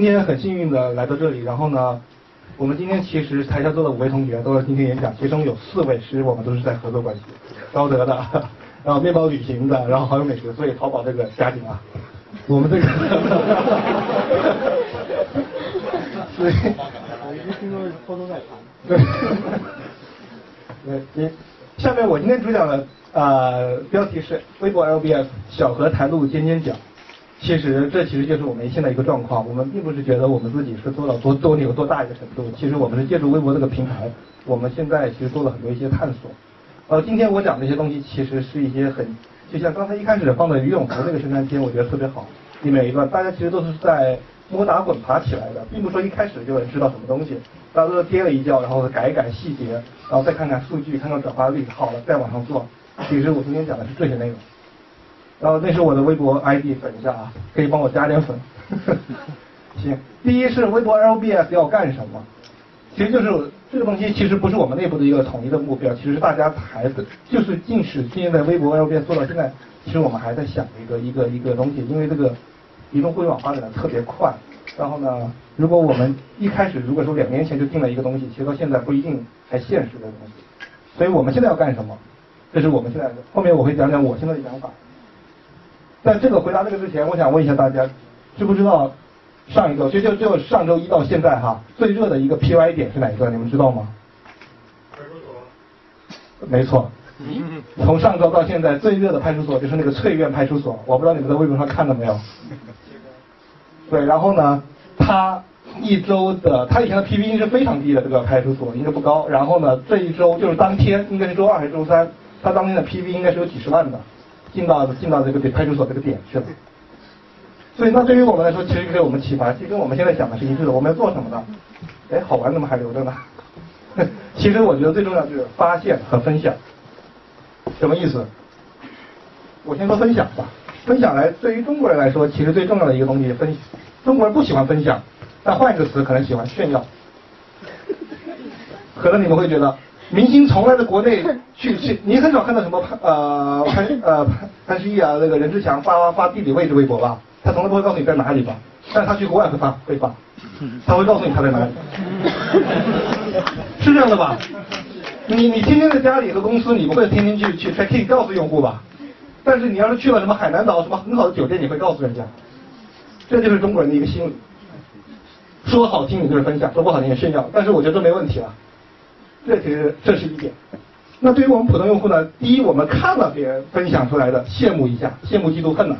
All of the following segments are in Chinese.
今天很幸运的来到这里，然后呢，我们今天其实台下坐的五位同学都是今天演讲，其中有四位是我们都是在合作关系，高德的，然后面包旅行的，然后好友美食，所以淘宝这个加紧啊，我们这个，所以，我一听说是偷偷在谈。对，对，下面我今天主讲的呃标题是微博 LBS 小河台路尖尖角。其实这其实就是我们现在一个状况，我们并不是觉得我们自己是做到多多牛多大一个程度，其实我们是借助微博这个平台，我们现在其实做了很多一些探索。呃，今天我讲这些东西其实是一些很，就像刚才一开始放的于永福那个宣传片，我觉得特别好。里面一段，大家其实都是在摸打滚爬起来的，并不说一开始就能知道什么东西，大家都是跌了一跤，然后改一改细节，然后再看看数据，看看转化率，好了再往上做。其实我今天讲的是这些内容。然后那是我的微博 ID，粉一下啊，可以帮我加点粉。行，第一是微博 LBS 要干什么？其实就是这个东西，其实不是我们内部的一个统一的目标，其实是大家还是就是即使现在微博 LBS 做到现在，其实我们还在想一个一个一个东西，因为这个移动互联网发展的特别快。然后呢，如果我们一开始如果说两年前就定了一个东西，其实到现在不一定还现实的东西。所以我们现在要干什么？这是我们现在的。后面我会讲讲我现在的想法。在这个回答这个之前，我想问一下大家，知不知道上一周就就就上周一到现在哈最热的一个 P Y 点是哪一个？你们知道吗？派出所。没错。从上周到现在最热的派出所就是那个翠苑派出所，我不知道你们在微博上看到没有？对，然后呢，他一周的他以前的 P V 是非常低的，这个派出所应该不高。然后呢，这一周就是当天应该是周二还是周三，他当天的 P V 应该是有几十万的。进到进到这个派出所这个点去了，所以那对于我们来说，其实给我们启发，其实跟我们现在想的是一致的。我们要做什么呢？哎，好玩怎么还留着呢？其实我觉得最重要就是发现和分享。什么意思？我先说分享吧。分享来，对于中国人来说，其实最重要的一个东西，分中国人不喜欢分享，但换一个词，可能喜欢炫耀。可能你们会觉得。明星从来在国内 去去，你很少看到什么潘呃潘呃潘潘石屹啊，那个任志强发发地理位置微博吧，他从来不会告诉你在哪里吧，但是他去国外会发会发，他会告诉你他在哪里，是这样的吧？你你天天在家里和公司，你不会天天去去 check in 告诉用户吧？但是你要是去了什么海南岛什么很好的酒店，你会告诉人家，这就是中国人的一个心理。说好听你就是分享，说不好听也炫耀，但是我觉得这没问题了。这其实这是一点。那对于我们普通用户呢？第一，我们看了别人分享出来的，羡慕一下，羡慕嫉妒恨呐。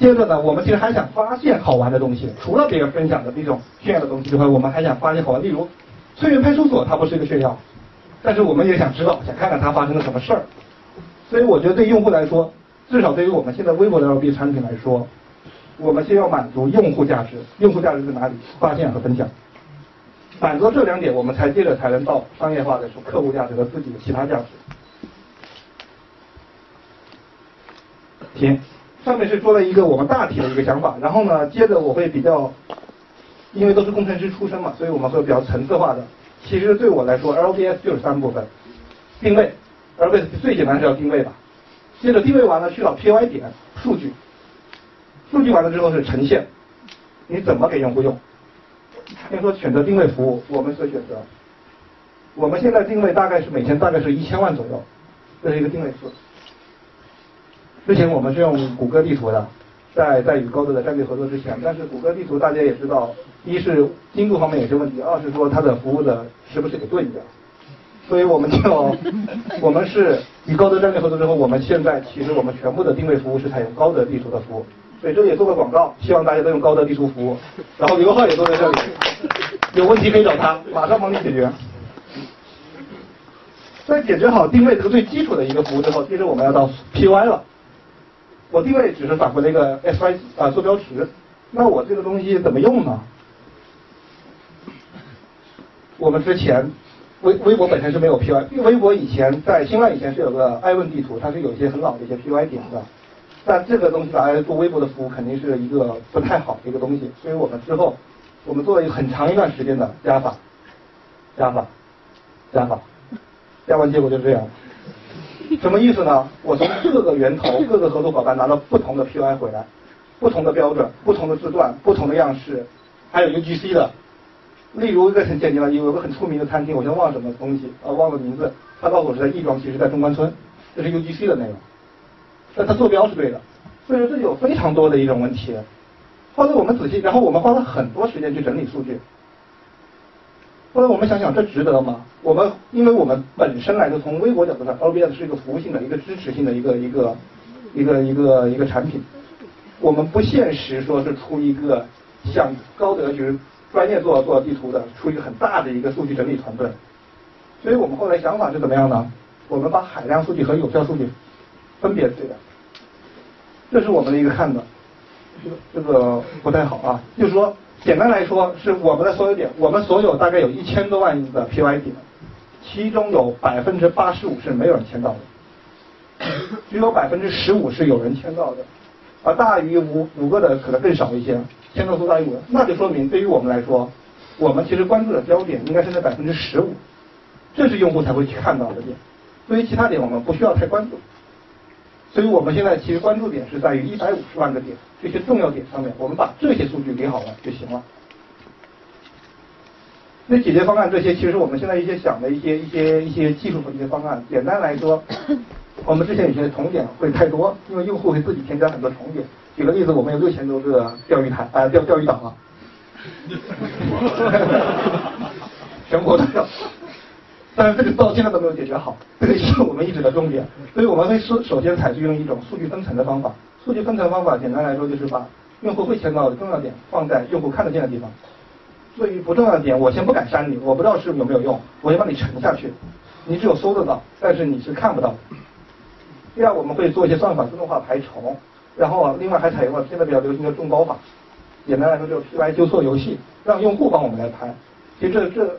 接着呢，我们其实还想发现好玩的东西，除了别人分享的这种炫耀的东西之外，我们还想发现好玩。例如，翠园派出所它不是一个炫耀，但是我们也想知道，想看看它发生了什么事儿。所以我觉得对用户来说，至少对于我们现在微博的 LB 产品来说，我们先要满足用户价值。用户价值在哪里？发现和分享。满足这两点，我们才接着才能到商业化的说客户价值和自己的其他价值。行，上面是说了一个我们大体的一个想法，然后呢，接着我会比较，因为都是工程师出身嘛，所以我们会比较层次化的。其实对我来说，LBS 就是三部分：定位，LBS 最简单是要定位吧。接着定位完了，去找 POI 点数据，数据完了之后是呈现，你怎么给用户用？先说选择定位服务，我们是选择，我们现在定位大概是每天大概是一千万左右，这是一个定位数。之前我们是用谷歌地图的，在在与高德的战略合作之前，但是谷歌地图大家也知道，一是精度方面有些问题，二是说它的服务的时不时给顿一下，所以我们就 我们是与高德战略合作之后，我们现在其实我们全部的定位服务是采用高德地图的服务。所以这里也做个广告，希望大家都用高德地图服务。然后刘浩也坐在这里，有问题可以找他，马上帮你解决。在解决好定位这个最基础的一个服务之后，接着我们要到 PY 了。我定位只是返回了一个 SY 啊坐标值，那我这个东西怎么用呢？我们之前微微博本身是没有 PY，微博以前在新浪以前是有个爱问地图，它是有一些很老的一些 PY 点的。但这个东西拿来做微博的服务，肯定是一个不太好的一个东西。所以我们之后，我们做了一个很长一段时间的加法、加法、加法，加完结果就是这样。什么意思呢？我从各个源头、各个合作伙伴拿到不同的 PI 回来，不同的标准、不同的字段、不同的样式，还有 UGC 的。例如一个很简单的，有个很出名的餐厅，我先忘了什么东西，呃，忘了名字。他告诉我是在亦庄，其实在中关村，这是 UGC 的内容。但它坐标是对的，所以说这有非常多的一种问题。后来我们仔细，然后我们花了很多时间去整理数据。后来我们想想，这值得吗？我们因为我们本身来说，从微博角度上，OBS 是一个服务性的一个支持性的一个一个一个一个一个产品。我们不现实说是出一个像高德就是专业做做地图的，出一个很大的一个数据整理团队。所以我们后来想法是怎么样呢？我们把海量数据和有效数据分别对待，这是我们的一个看的。这个不太好啊，就是说，简单来说，是我们的所有点，我们所有大概有一千多万的 PY 点，其中有百分之八十五是没有人签到的，只有百分之十五是有人签到的，而大于五五个的可能更少一些，签到数大于五，那就说明对于我们来说，我们其实关注的焦点应该是在百分之十五，这是用户才会去看到的点，对于其他点我们不需要太关注。所以我们现在其实关注点是在于一百五十万个点这些重要点上面，我们把这些数据理好了就行了。那解决方案这些，其实我们现在一些想的一些一些一些技术和一些方案，简单来说，我们之前有些重点会太多，因为用户会自己添加很多重点。举个例子，我们有六千多个钓鱼台啊钓钓鱼岛啊，全国都有。但是这个到现在都没有解决好，这个是我们一直的重点。所以我们会首首先采取用一种数据分层的方法。数据分层方法简单来说就是把用户会签到的重要点放在用户看得见的地方。对于不重要的点，我先不敢删你，我不知道是有没有用，我先把你沉下去。你只有搜得到，但是你是看不到。第二，我们会做一些算法自动化排重，然后另外还采用了现在比较流行的众包法。简单来说就是 P Y 纠错游戏，让用户帮我们来排。其实这这。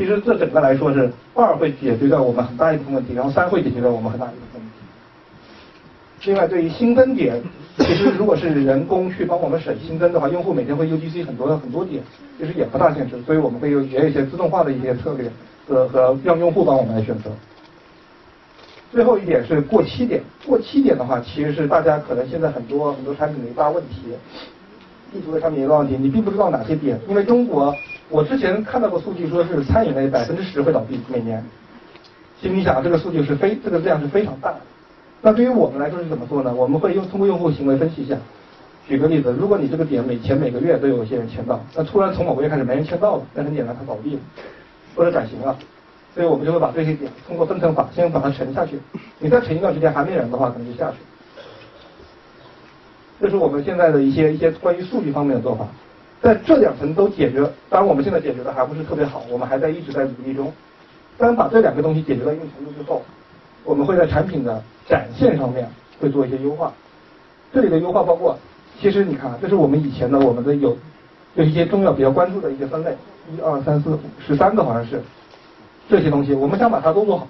其实这整个来说是二会解决掉我们很大一部分问题，然后三会解决掉我们很大一部分问题。另外，对于新增点，其实如果是人工去帮我们审新增的话，用户每天会 UGC 很多很多点，其实也不大现实。所以我们会有也有一些自动化的一些策略和和让用户帮我们来选择。最后一点是过期点，过期点的话，其实是大家可能现在很多很多产品的一大问题。地图的产品一个问题，你并不知道哪些点，因为中国。我之前看到过数据，说是餐饮类百分之十会倒闭每年。心里想，这个数据是非这个量是非常大的。那对于我们来说是怎么做呢？我们会用通过用户行为分析一下。举个例子，如果你这个点每前每个月都有一些人签到，那突然从某个月开始没人签到了，那很简单，它倒闭了或者转型了。所以我们就会把这些点通过分层法先把它沉下去。你再沉一段时间还没人的话，可能就下去。这是我们现在的一些一些关于数据方面的做法。在这两层都解决，当然我们现在解决的还不是特别好，我们还在一直在努力中。当把这两个东西解决到一定程度之后，我们会在产品的展现上面会做一些优化。这里的优化包括，其实你看，这是我们以前的我们的有有一些重要比较关注的一些分类，一二三四五十三个好像是这些东西，我们想把它都做好，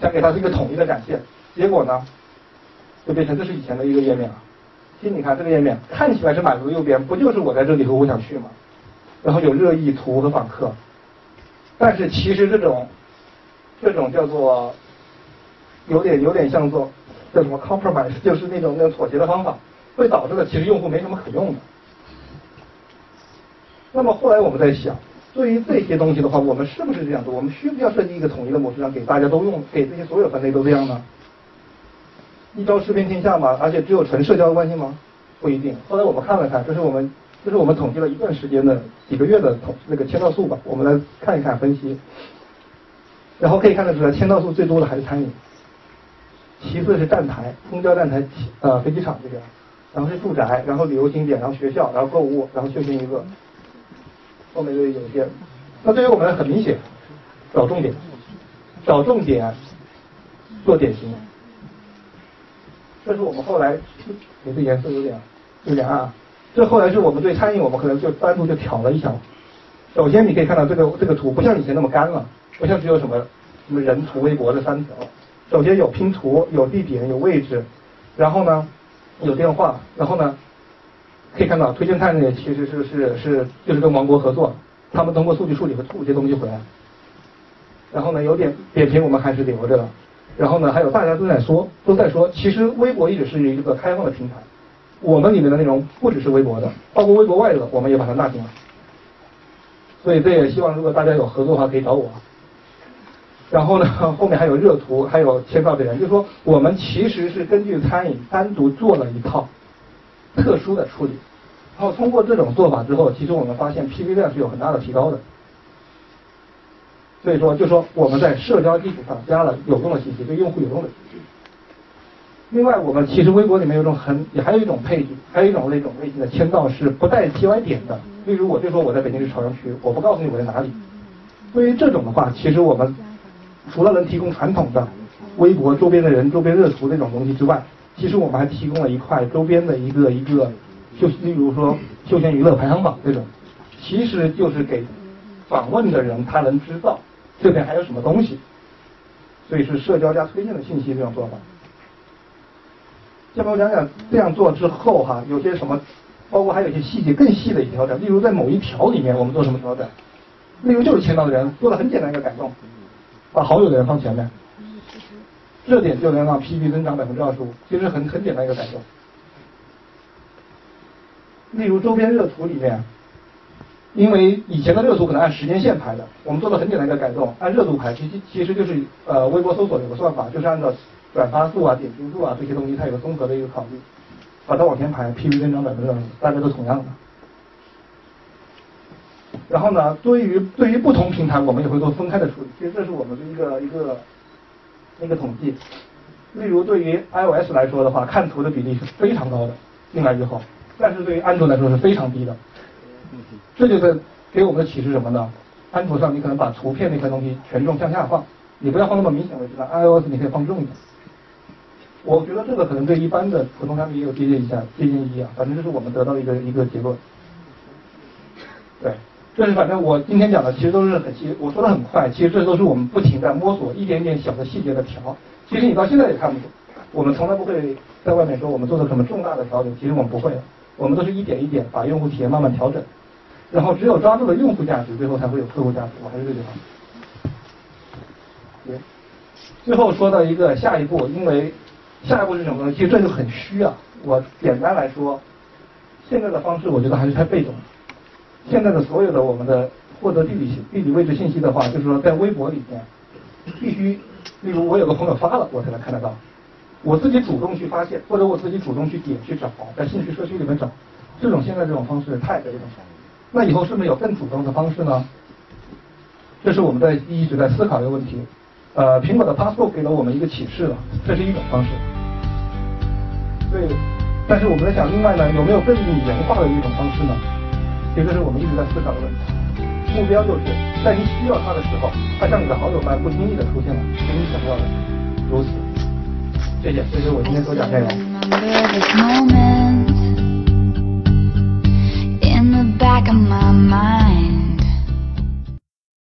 想给它是一个统一的展现。结果呢，就变成这是以前的一个页面了。其实你看这个页面看起来是满足右边，不就是我在这里和我想去吗？然后有热议图和访客，但是其实这种这种叫做有点有点像做叫什么 compromise，就是那种那种妥协的方法，会导致的其实用户没什么可用的。那么后来我们在想，对于这些东西的话，我们是不是这样做？我们需不需要设计一个统一的模式，让给大家都用，给这些所有分类都这样呢？一招吃遍天下吗？而且只有纯社交的关系吗？不一定。后来我们看了看，这是我们这是我们统计了一段时间的几个月的统那个签到数吧，我们来看一看分析。然后可以看得出来，签到数最多的还是餐饮，其次是站台、公交站台、呃飞机场这边，然后是住宅，然后旅游景点，然后学校，然后购物，然后休闲娱乐，后面就有一些。那对于我们很明显，找重点，找重点，做典型。这是我们后来，你这颜色有点有点暗。这后来是我们对餐饮，我们可能就单独就挑了一下。首先你可以看到这个这个图不像以前那么干了，不像只有什么什么人图、微博这三条。首先有拼图、有地点、有位置，然后呢有电话，然后呢可以看到推荐菜呢其实是是是就是跟王国合作，他们通过数据处理和吐一些东西回来。然后呢有点点评我们还是留着了。然后呢，还有大家都在说，都在说，其实微博一直是一个开放的平台，我们里面的内容不只是微博的，包括微博外的，我们也把它纳进来。所以这也希望如果大家有合作的话，可以找我。然后呢，后面还有热图，还有签到的人，就是说我们其实是根据餐饮单独做了一套特殊的处理。然后通过这种做法之后，其实我们发现 PV 量是有很大的提高的。所以说，就说我们在社交基础上加了有用的信息，对用户有用的信息。另外，我们其实微博里面有一种很，也还有一种配置，还有一种那种类型的签到是不带 T Y 点的。例如，我就说我在北京市朝阳区，我不告诉你我在哪里。对于这种的话，其实我们除了能提供传统的微博周边的人、周边热图那种东西之外，其实我们还提供了一块周边的一个一个。就例如说休闲娱乐排行榜这种，其实就是给访问的人他能知道这边还有什么东西，所以是社交加推荐的信息这种做法。下面我讲讲这样做之后哈，有些什么，包括还有一些细节更细的一些调整，例如在某一条里面我们做什么调整，例如就是签到的人做了很简单一个改动，把好友的人放前面，这点就能让 PV 增长百分之二十五，其实很很简单一个改动。例如周边热图里面，因为以前的热图可能按时间线排的，我们做了很简单一个改动，按热度排，其实其实就是呃微博搜索有个算法，就是按照转发数啊、点评数啊这些东西，它有个综合的一个考虑，把它往前排，PV 增长百分之二十，大家都同样的。然后呢，对于对于不同平台，我们也会做分开的处理，其实这是我们的一个一个一个统计。例如对于 iOS 来说的话，看图的比例是非常高的，进来以后。但是对于安卓来说是非常低的，这就是给我们的启示什么呢？安卓上你可能把图片那些东西权重向下放，你不要放那么明显位置了。iOS 你可以放重一点。我觉得这个可能对一般的普通产品也有借鉴一下、借鉴意义啊。反正这是我们得到一个一个结论。对，这是反正我今天讲的其实都是很细，我说的很快，其实这都是我们不停在摸索一点点小的细节的调。其实你到现在也看不懂，我们从来不会在外面说我们做的什么重大的调整，其实我们不会的。我们都是一点一点把用户体验慢慢调整，然后只有抓住了用户价值，最后才会有客户价值。我还是这句话。对，最后说到一个下一步，因为下一步是什么呢？其实这就很虚啊。我简单来说，现在的方式我觉得还是太被动。现在的所有的我们的获得地理地理位置信息的话，就是说在微博里面，必须，例如我有个朋友发了，我才能看得到。我自己主动去发现，或者我自己主动去点去找，在兴趣社区里面找，这种现在这种方式太被动了。那以后是不是有更主动的方式呢？这是我们在一直在思考的问题。呃，苹果的 Passport 给了我们一个启示了，这是一种方式。对，但是我们在想，另外呢，有没有更拟人化的一种方式呢？其实这是我们一直在思考的问题。目标就是在你需要它的时候，它像你的好友般不经意的出现了，给你想要的，如此。谢谢，这是我今天所讲内容。back of my mind.